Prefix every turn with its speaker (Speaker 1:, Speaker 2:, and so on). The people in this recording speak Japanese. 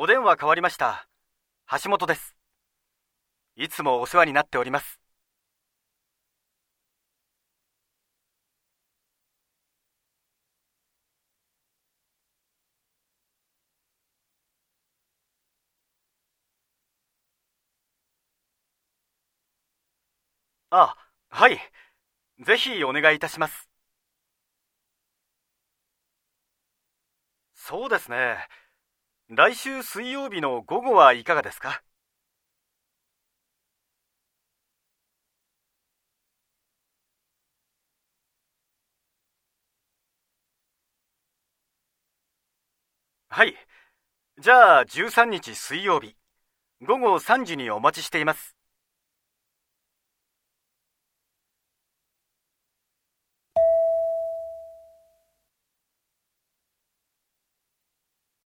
Speaker 1: お電話変わりました。橋本です。いつもお世話になっております。あ、はい。ぜひお願いいたします。そうですね。来週水曜日の午後はいかがですか？はい。じゃあ13日水曜日、午後3時にお待ちしています。